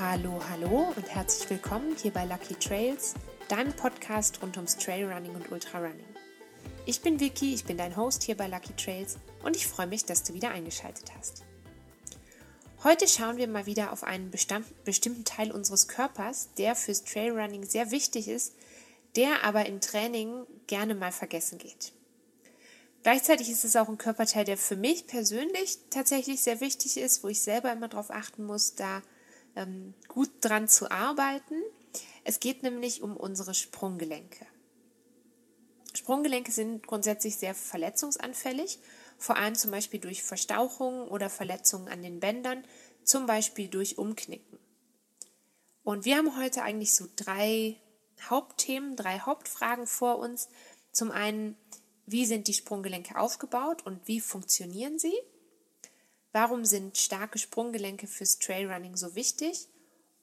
Hallo, hallo und herzlich willkommen hier bei Lucky Trails, deinem Podcast rund ums Trailrunning und Ultrarunning. Ich bin Vicky, ich bin dein Host hier bei Lucky Trails und ich freue mich, dass du wieder eingeschaltet hast. Heute schauen wir mal wieder auf einen bestimmten Teil unseres Körpers, der fürs Trailrunning sehr wichtig ist, der aber im Training gerne mal vergessen geht. Gleichzeitig ist es auch ein Körperteil, der für mich persönlich tatsächlich sehr wichtig ist, wo ich selber immer darauf achten muss, da ähm, gut dran zu arbeiten. Es geht nämlich um unsere Sprunggelenke. Sprunggelenke sind grundsätzlich sehr verletzungsanfällig, vor allem zum Beispiel durch Verstauchungen oder Verletzungen an den Bändern, zum Beispiel durch Umknicken. Und wir haben heute eigentlich so drei Hauptthemen, drei Hauptfragen vor uns. Zum einen, wie sind die Sprunggelenke aufgebaut und wie funktionieren sie? Warum sind starke Sprunggelenke fürs Trailrunning so wichtig?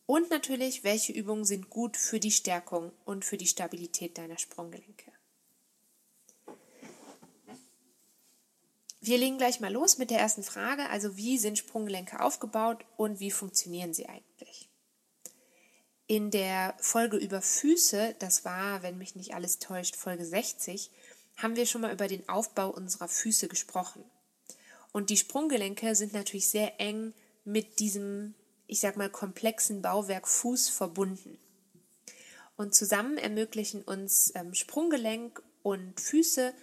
Und natürlich, welche Übungen sind gut für die Stärkung und für die Stabilität deiner Sprunggelenke? Wir legen gleich mal los mit der ersten Frage, also wie sind Sprunggelenke aufgebaut und wie funktionieren sie eigentlich? In der Folge über Füße, das war, wenn mich nicht alles täuscht, Folge 60, haben wir schon mal über den Aufbau unserer Füße gesprochen. Und die Sprunggelenke sind natürlich sehr eng mit diesem, ich sag mal, komplexen Bauwerk Fuß verbunden. Und zusammen ermöglichen uns ähm, Sprunggelenk und Füße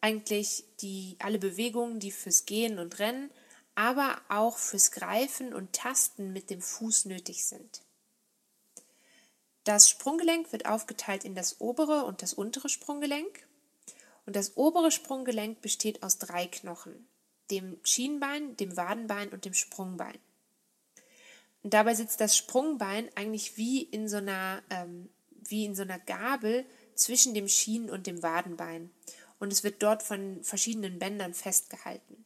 eigentlich die, alle Bewegungen, die fürs Gehen und Rennen, aber auch fürs Greifen und Tasten mit dem Fuß nötig sind. Das Sprunggelenk wird aufgeteilt in das obere und das untere Sprunggelenk. Und das obere Sprunggelenk besteht aus drei Knochen dem Schienbein, dem Wadenbein und dem Sprungbein. Und dabei sitzt das Sprungbein eigentlich wie in so einer, ähm, wie in so einer Gabel zwischen dem Schienen- und dem Wadenbein. Und es wird dort von verschiedenen Bändern festgehalten.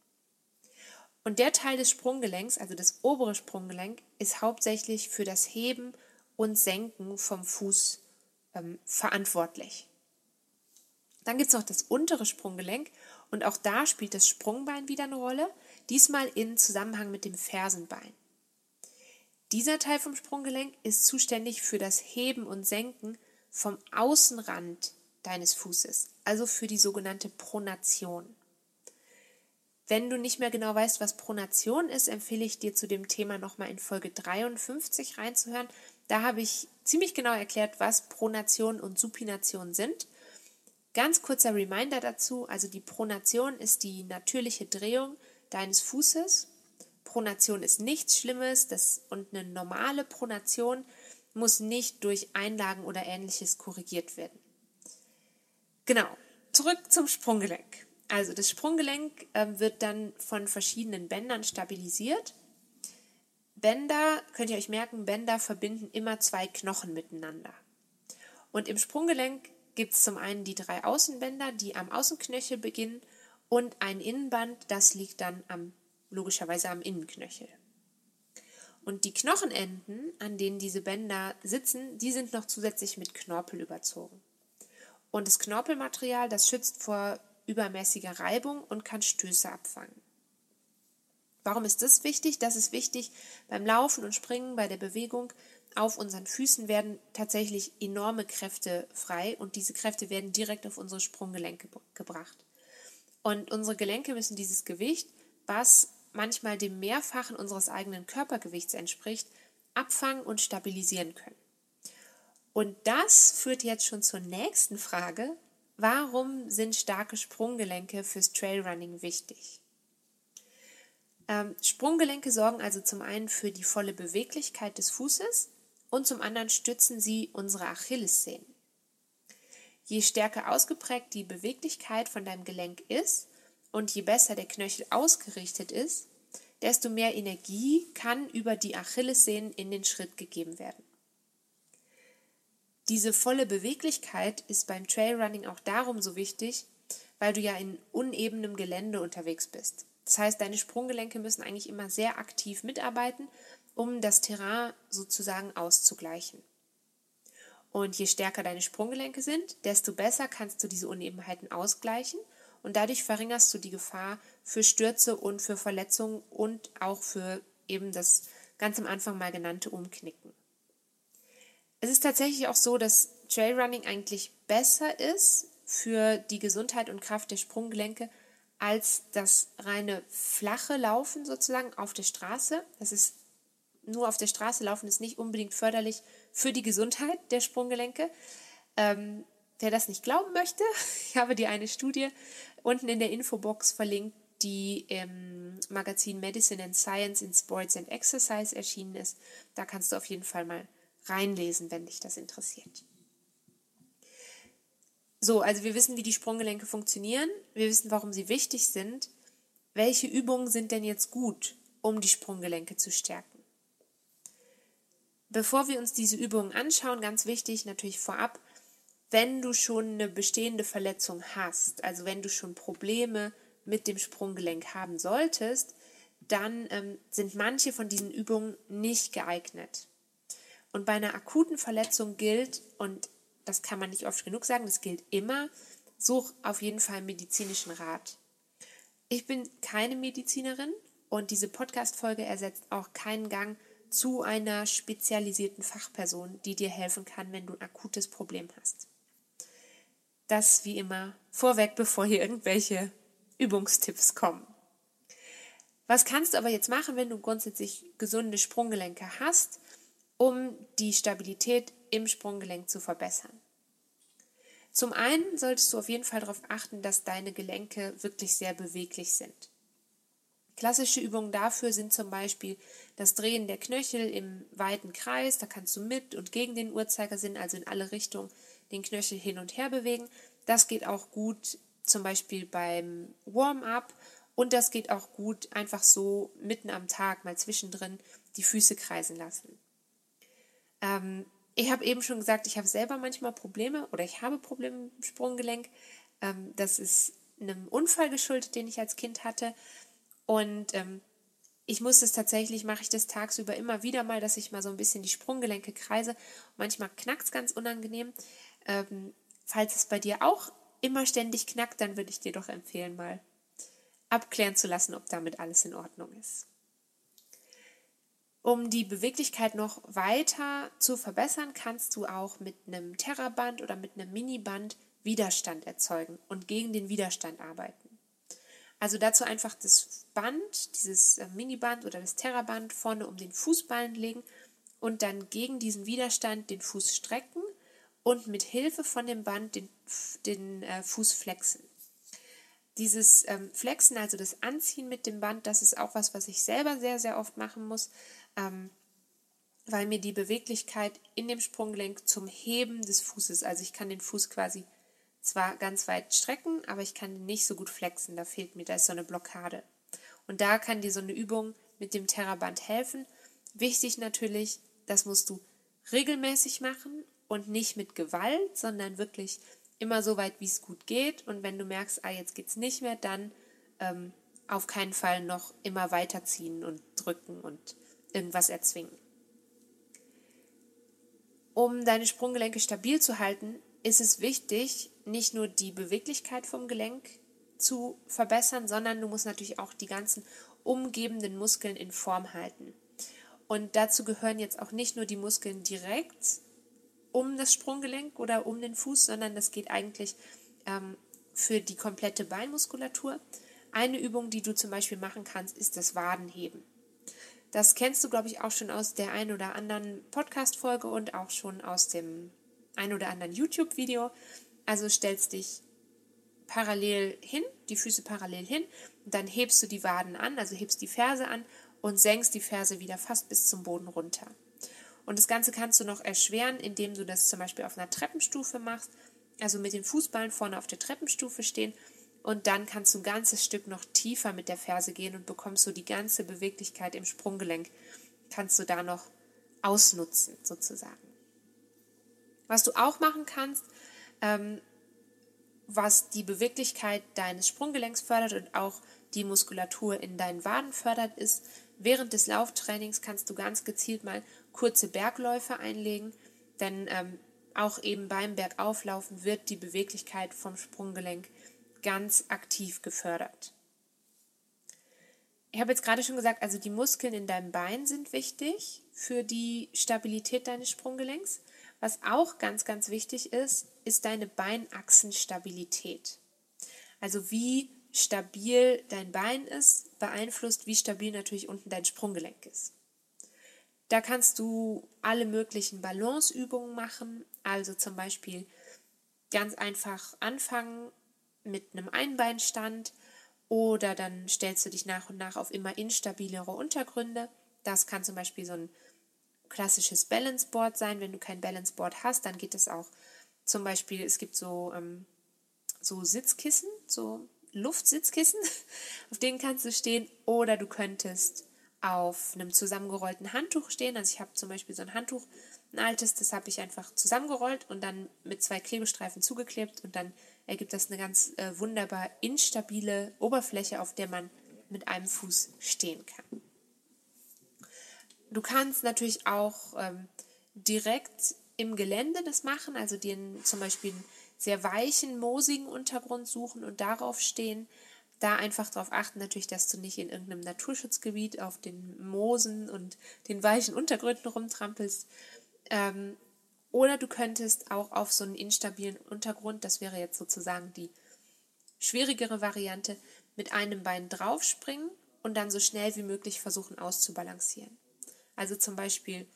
Und der Teil des Sprunggelenks, also das obere Sprunggelenk, ist hauptsächlich für das Heben und Senken vom Fuß ähm, verantwortlich. Dann gibt es noch das untere Sprunggelenk und auch da spielt das Sprungbein wieder eine Rolle, diesmal in Zusammenhang mit dem Fersenbein. Dieser Teil vom Sprunggelenk ist zuständig für das Heben und Senken vom Außenrand deines Fußes, also für die sogenannte Pronation. Wenn du nicht mehr genau weißt, was Pronation ist, empfehle ich dir zu dem Thema nochmal in Folge 53 reinzuhören. Da habe ich ziemlich genau erklärt, was Pronation und Supination sind Ganz kurzer Reminder dazu, also die Pronation ist die natürliche Drehung deines Fußes. Pronation ist nichts Schlimmes das, und eine normale Pronation muss nicht durch Einlagen oder ähnliches korrigiert werden. Genau, zurück zum Sprunggelenk. Also das Sprunggelenk äh, wird dann von verschiedenen Bändern stabilisiert. Bänder, könnt ihr euch merken, Bänder verbinden immer zwei Knochen miteinander. Und im Sprunggelenk gibt es zum einen die drei Außenbänder, die am Außenknöchel beginnen und ein Innenband, das liegt dann am, logischerweise am Innenknöchel. Und die Knochenenden, an denen diese Bänder sitzen, die sind noch zusätzlich mit Knorpel überzogen. Und das Knorpelmaterial, das schützt vor übermäßiger Reibung und kann Stöße abfangen. Warum ist das wichtig? Das ist wichtig beim Laufen und Springen, bei der Bewegung, auf unseren Füßen werden tatsächlich enorme Kräfte frei und diese Kräfte werden direkt auf unsere Sprunggelenke gebracht. Und unsere Gelenke müssen dieses Gewicht, was manchmal dem Mehrfachen unseres eigenen Körpergewichts entspricht, abfangen und stabilisieren können. Und das führt jetzt schon zur nächsten Frage. Warum sind starke Sprunggelenke fürs Trailrunning wichtig? Ähm, Sprunggelenke sorgen also zum einen für die volle Beweglichkeit des Fußes, und zum anderen stützen sie unsere Achillessehnen. Je stärker ausgeprägt die Beweglichkeit von deinem Gelenk ist und je besser der Knöchel ausgerichtet ist, desto mehr Energie kann über die Achillessehnen in den Schritt gegeben werden. Diese volle Beweglichkeit ist beim Trailrunning auch darum so wichtig, weil du ja in unebenem Gelände unterwegs bist. Das heißt, deine Sprunggelenke müssen eigentlich immer sehr aktiv mitarbeiten um das Terrain sozusagen auszugleichen. Und je stärker deine Sprunggelenke sind, desto besser kannst du diese Unebenheiten ausgleichen und dadurch verringerst du die Gefahr für Stürze und für Verletzungen und auch für eben das ganz am Anfang mal genannte umknicken. Es ist tatsächlich auch so, dass Trailrunning eigentlich besser ist für die Gesundheit und Kraft der Sprunggelenke als das reine flache Laufen sozusagen auf der Straße. Das ist nur auf der Straße laufen ist nicht unbedingt förderlich für die Gesundheit der Sprunggelenke. Ähm, wer das nicht glauben möchte, ich habe dir eine Studie unten in der Infobox verlinkt, die im Magazin Medicine and Science in Sports and Exercise erschienen ist. Da kannst du auf jeden Fall mal reinlesen, wenn dich das interessiert. So, also wir wissen, wie die Sprunggelenke funktionieren. Wir wissen, warum sie wichtig sind. Welche Übungen sind denn jetzt gut, um die Sprunggelenke zu stärken? Bevor wir uns diese Übungen anschauen, ganz wichtig natürlich vorab, wenn du schon eine bestehende Verletzung hast, also wenn du schon Probleme mit dem Sprunggelenk haben solltest, dann ähm, sind manche von diesen Übungen nicht geeignet. Und bei einer akuten Verletzung gilt, und das kann man nicht oft genug sagen, das gilt immer, such auf jeden Fall medizinischen Rat. Ich bin keine Medizinerin und diese Podcast-Folge ersetzt auch keinen Gang zu einer spezialisierten Fachperson, die dir helfen kann, wenn du ein akutes Problem hast. Das wie immer vorweg, bevor hier irgendwelche Übungstipps kommen. Was kannst du aber jetzt machen, wenn du grundsätzlich gesunde Sprunggelenke hast, um die Stabilität im Sprunggelenk zu verbessern? Zum einen solltest du auf jeden Fall darauf achten, dass deine Gelenke wirklich sehr beweglich sind. Klassische Übungen dafür sind zum Beispiel das Drehen der Knöchel im weiten Kreis. Da kannst du mit und gegen den Uhrzeigersinn, also in alle Richtungen, den Knöchel hin und her bewegen. Das geht auch gut zum Beispiel beim Warm-up und das geht auch gut einfach so mitten am Tag mal zwischendrin die Füße kreisen lassen. Ähm, ich habe eben schon gesagt, ich habe selber manchmal Probleme oder ich habe Probleme im Sprunggelenk. Ähm, das ist einem Unfall geschuldet, den ich als Kind hatte. Und ähm, ich muss es tatsächlich, mache ich das tagsüber immer wieder mal, dass ich mal so ein bisschen die Sprunggelenke kreise. Manchmal knackt es ganz unangenehm. Ähm, falls es bei dir auch immer ständig knackt, dann würde ich dir doch empfehlen, mal abklären zu lassen, ob damit alles in Ordnung ist. Um die Beweglichkeit noch weiter zu verbessern, kannst du auch mit einem Terraband oder mit einem Miniband Widerstand erzeugen und gegen den Widerstand arbeiten. Also dazu einfach das Band, dieses äh, Miniband oder das Terraband vorne um den Fußballen legen und dann gegen diesen Widerstand den Fuß strecken und mit Hilfe von dem Band den, den äh, Fuß flexen. Dieses ähm, Flexen, also das Anziehen mit dem Band, das ist auch was, was ich selber sehr, sehr oft machen muss, ähm, weil mir die Beweglichkeit in dem Sprunggelenk zum Heben des Fußes, also ich kann den Fuß quasi zwar ganz weit strecken, aber ich kann nicht so gut flexen, da fehlt mir, da ist so eine Blockade. Und da kann dir so eine Übung mit dem Terraband helfen. Wichtig natürlich, das musst du regelmäßig machen und nicht mit Gewalt, sondern wirklich immer so weit, wie es gut geht. Und wenn du merkst, ah, jetzt geht es nicht mehr, dann ähm, auf keinen Fall noch immer weiterziehen und drücken und irgendwas erzwingen. Um deine Sprunggelenke stabil zu halten, ist es wichtig, nicht nur die Beweglichkeit vom Gelenk zu verbessern, sondern du musst natürlich auch die ganzen umgebenden Muskeln in Form halten. Und dazu gehören jetzt auch nicht nur die Muskeln direkt um das Sprunggelenk oder um den Fuß, sondern das geht eigentlich ähm, für die komplette Beinmuskulatur. Eine Übung, die du zum Beispiel machen kannst, ist das Wadenheben. Das kennst du, glaube ich, auch schon aus der ein oder anderen Podcast-Folge und auch schon aus dem ein oder anderen YouTube-Video. Also stellst dich parallel hin, die Füße parallel hin, dann hebst du die Waden an, also hebst die Ferse an und senkst die Ferse wieder fast bis zum Boden runter. Und das Ganze kannst du noch erschweren, indem du das zum Beispiel auf einer Treppenstufe machst, also mit den Fußballen vorne auf der Treppenstufe stehen und dann kannst du ein ganzes Stück noch tiefer mit der Ferse gehen und bekommst so die ganze Beweglichkeit im Sprunggelenk, kannst du da noch ausnutzen sozusagen. Was du auch machen kannst, was die Beweglichkeit deines Sprunggelenks fördert und auch die Muskulatur in deinen Waden fördert, ist, während des Lauftrainings kannst du ganz gezielt mal kurze Bergläufe einlegen, denn ähm, auch eben beim Bergauflaufen wird die Beweglichkeit vom Sprunggelenk ganz aktiv gefördert. Ich habe jetzt gerade schon gesagt, also die Muskeln in deinem Bein sind wichtig für die Stabilität deines Sprunggelenks. Was auch ganz, ganz wichtig ist, ist deine Beinachsenstabilität. Also wie stabil dein Bein ist, beeinflusst, wie stabil natürlich unten dein Sprunggelenk ist. Da kannst du alle möglichen Balanceübungen machen, also zum Beispiel ganz einfach anfangen mit einem Einbeinstand oder dann stellst du dich nach und nach auf immer instabilere Untergründe. Das kann zum Beispiel so ein klassisches Balanceboard sein. Wenn du kein Balanceboard hast, dann geht es auch zum Beispiel, es gibt so, ähm, so Sitzkissen, so Luftsitzkissen, auf denen kannst du stehen oder du könntest auf einem zusammengerollten Handtuch stehen. Also ich habe zum Beispiel so ein Handtuch, ein altes, das habe ich einfach zusammengerollt und dann mit zwei Klebestreifen zugeklebt und dann ergibt das eine ganz äh, wunderbar instabile Oberfläche, auf der man mit einem Fuß stehen kann. Du kannst natürlich auch ähm, direkt im Gelände das machen, also dir zum Beispiel einen sehr weichen, moosigen Untergrund suchen und darauf stehen da einfach darauf achten, natürlich, dass du nicht in irgendeinem Naturschutzgebiet auf den Moosen und den weichen Untergründen rumtrampelst. Ähm, oder du könntest auch auf so einen instabilen Untergrund, das wäre jetzt sozusagen die schwierigere Variante, mit einem Bein draufspringen und dann so schnell wie möglich versuchen auszubalancieren. Also zum Beispiel,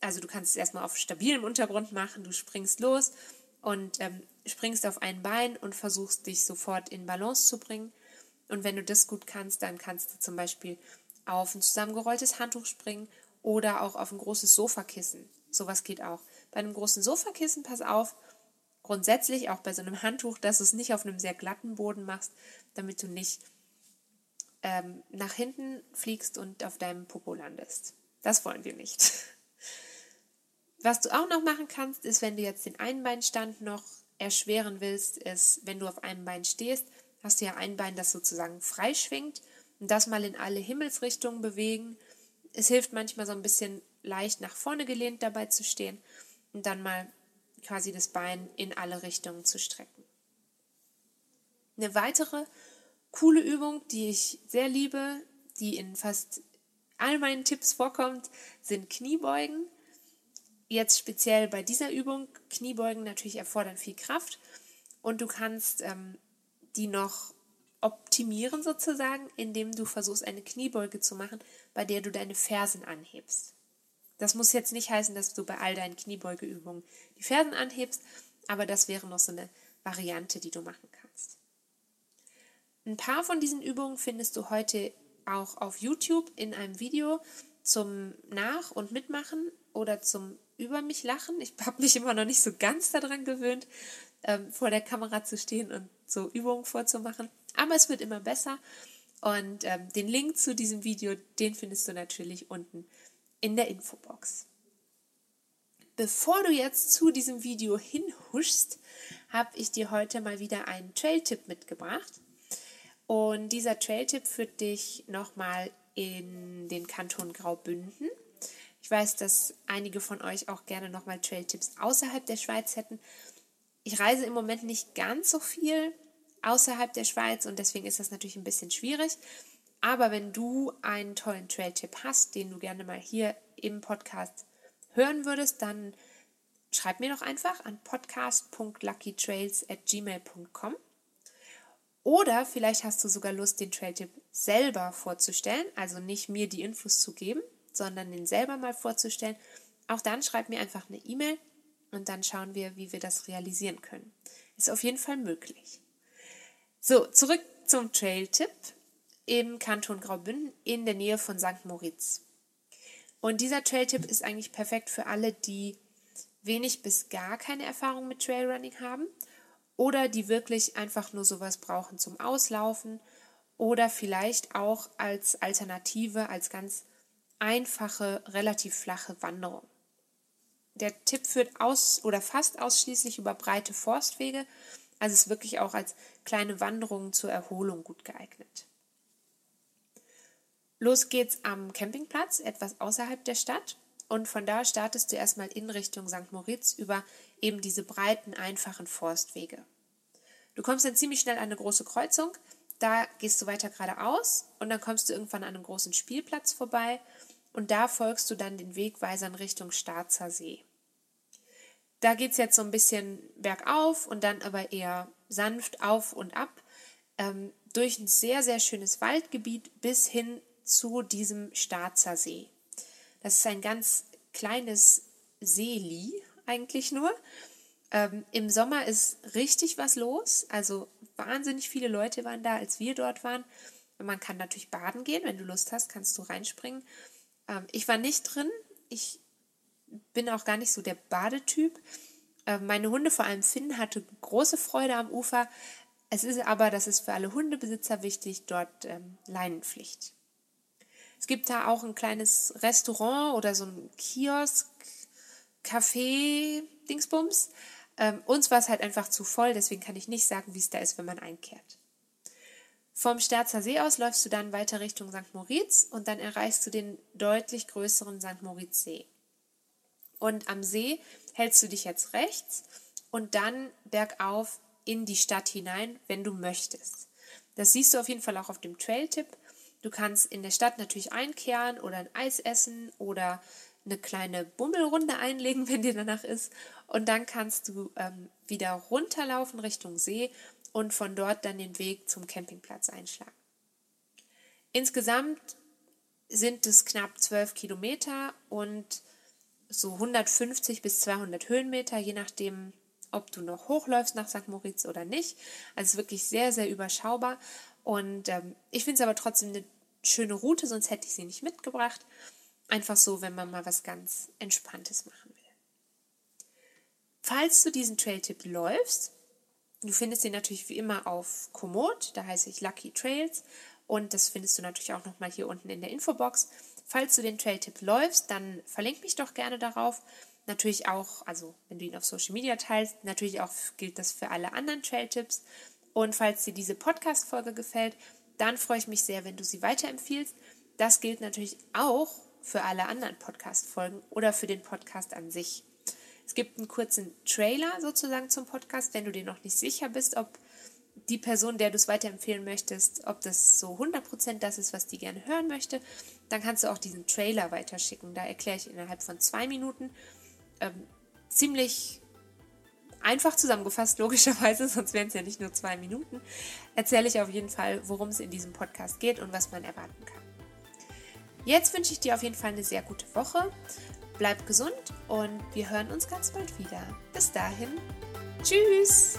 also du kannst es erstmal auf stabilem Untergrund machen, du springst los und ähm, springst auf ein Bein und versuchst dich sofort in Balance zu bringen. Und wenn du das gut kannst, dann kannst du zum Beispiel auf ein zusammengerolltes Handtuch springen oder auch auf ein großes Sofakissen. Sowas geht auch. Bei einem großen Sofakissen, pass auf, grundsätzlich auch bei so einem Handtuch, dass du es nicht auf einem sehr glatten Boden machst, damit du nicht ähm, nach hinten fliegst und auf deinem Popo landest. Das wollen wir nicht. Was du auch noch machen kannst, ist, wenn du jetzt den Einbeinstand noch erschweren willst, ist, wenn du auf einem Bein stehst, hast du ja ein Bein, das sozusagen frei schwingt und das mal in alle Himmelsrichtungen bewegen. Es hilft manchmal so ein bisschen leicht nach vorne gelehnt dabei zu stehen und dann mal quasi das Bein in alle Richtungen zu strecken. Eine weitere coole Übung, die ich sehr liebe, die in fast all meinen Tipps vorkommt, sind Kniebeugen. Jetzt speziell bei dieser Übung, Kniebeugen natürlich erfordern viel Kraft und du kannst ähm, die noch optimieren sozusagen, indem du versuchst, eine Kniebeuge zu machen, bei der du deine Fersen anhebst. Das muss jetzt nicht heißen, dass du bei all deinen Kniebeugeübungen die Fersen anhebst, aber das wäre noch so eine Variante, die du machen kannst. Ein paar von diesen Übungen findest du heute auch auf YouTube in einem Video zum Nach- und Mitmachen oder zum Über mich lachen. Ich habe mich immer noch nicht so ganz daran gewöhnt, ähm, vor der Kamera zu stehen und so Übungen vorzumachen. Aber es wird immer besser. Und ähm, den Link zu diesem Video, den findest du natürlich unten in der Infobox. Bevor du jetzt zu diesem Video hinhuschst, habe ich dir heute mal wieder einen Trail-Tipp mitgebracht. Und dieser Trail-Tipp führt dich nochmal in den Kanton Graubünden. Ich weiß, dass einige von euch auch gerne nochmal Trail-Tipps außerhalb der Schweiz hätten. Ich reise im Moment nicht ganz so viel außerhalb der Schweiz und deswegen ist das natürlich ein bisschen schwierig. Aber wenn du einen tollen Trail-Tipp hast, den du gerne mal hier im Podcast hören würdest, dann schreib mir doch einfach an podcast.luckytrails@gmail.com. Oder vielleicht hast du sogar Lust, den Trail-Tipp selber vorzustellen, also nicht mir die Infos zu geben, sondern den selber mal vorzustellen. Auch dann schreib mir einfach eine E-Mail und dann schauen wir, wie wir das realisieren können. Ist auf jeden Fall möglich. So, zurück zum Trail-Tipp im Kanton Graubünden in der Nähe von St. Moritz. Und dieser Trail-Tipp ist eigentlich perfekt für alle, die wenig bis gar keine Erfahrung mit Trailrunning haben oder die wirklich einfach nur sowas brauchen zum Auslaufen oder vielleicht auch als Alternative, als ganz einfache, relativ flache Wanderung. Der Tipp führt aus oder fast ausschließlich über breite Forstwege, also ist wirklich auch als kleine Wanderung zur Erholung gut geeignet. Los geht's am Campingplatz, etwas außerhalb der Stadt. Und von da startest du erstmal in Richtung St. Moritz über eben diese breiten, einfachen Forstwege. Du kommst dann ziemlich schnell an eine große Kreuzung Da gehst du weiter geradeaus und dann kommst du irgendwann an einem großen Spielplatz vorbei und da folgst du dann den Wegweisern Richtung Starzer See. Da geht es jetzt so ein bisschen bergauf und dann aber eher sanft auf und ab ähm, durch ein sehr, sehr schönes Waldgebiet bis hin zu diesem Starzer See. Das ist ein ganz kleines Seeli eigentlich nur. Ähm, Im Sommer ist richtig was los, also wahnsinnig viele Leute waren da, als wir dort waren. Man kann natürlich baden gehen, wenn du Lust hast, kannst du reinspringen. Ähm, ich war nicht drin, ich bin auch gar nicht so der Badetyp. Ähm, meine Hunde, vor allem Finn, hatte große Freude am Ufer. Es ist aber, das ist für alle Hundebesitzer wichtig, dort ähm, Leinenpflicht. Es gibt da auch ein kleines Restaurant oder so ein Kiosk, Café, Dingsbums. Ähm, uns war es halt einfach zu voll, deswegen kann ich nicht sagen, wie es da ist, wenn man einkehrt. Vom Sterzer See aus läufst du dann weiter Richtung St. Moritz und dann erreichst du den deutlich größeren St. Moritz See. Und am See hältst du dich jetzt rechts und dann bergauf in die Stadt hinein, wenn du möchtest. Das siehst du auf jeden Fall auch auf dem Trail-Tipp. Du kannst in der Stadt natürlich einkehren oder ein Eis essen oder eine kleine Bummelrunde einlegen, wenn dir danach ist. Und dann kannst du ähm, wieder runterlaufen Richtung See und von dort dann den Weg zum Campingplatz einschlagen. Insgesamt sind es knapp 12 Kilometer und so 150 bis 200 Höhenmeter, je nachdem, ob du noch hochläufst nach St. Moritz oder nicht. Also wirklich sehr, sehr überschaubar. Und ähm, ich finde es aber trotzdem eine schöne Route, sonst hätte ich sie nicht mitgebracht. Einfach so, wenn man mal was ganz Entspanntes machen will. Falls du diesen Trail-Tipp läufst, du findest ihn natürlich wie immer auf Komoot, da heiße ich Lucky Trails und das findest du natürlich auch nochmal hier unten in der Infobox. Falls du den Trail-Tipp läufst, dann verlink mich doch gerne darauf. Natürlich auch, also wenn du ihn auf Social Media teilst, natürlich auch gilt das für alle anderen Trail-Tipps. Und falls dir diese Podcast-Folge gefällt, dann freue ich mich sehr, wenn du sie weiterempfiehlst. Das gilt natürlich auch für alle anderen Podcast-Folgen oder für den Podcast an sich. Es gibt einen kurzen Trailer sozusagen zum Podcast, wenn du dir noch nicht sicher bist, ob die Person, der du es weiterempfehlen möchtest, ob das so 100% das ist, was die gerne hören möchte, dann kannst du auch diesen Trailer weiterschicken. Da erkläre ich innerhalb von zwei Minuten ähm, ziemlich einfach zusammengefasst, logischerweise, sonst wären es ja nicht nur zwei Minuten, erzähle ich auf jeden Fall, worum es in diesem Podcast geht und was man erwarten kann. Jetzt wünsche ich dir auf jeden Fall eine sehr gute Woche. Bleib gesund und wir hören uns ganz bald wieder. Bis dahin, tschüss!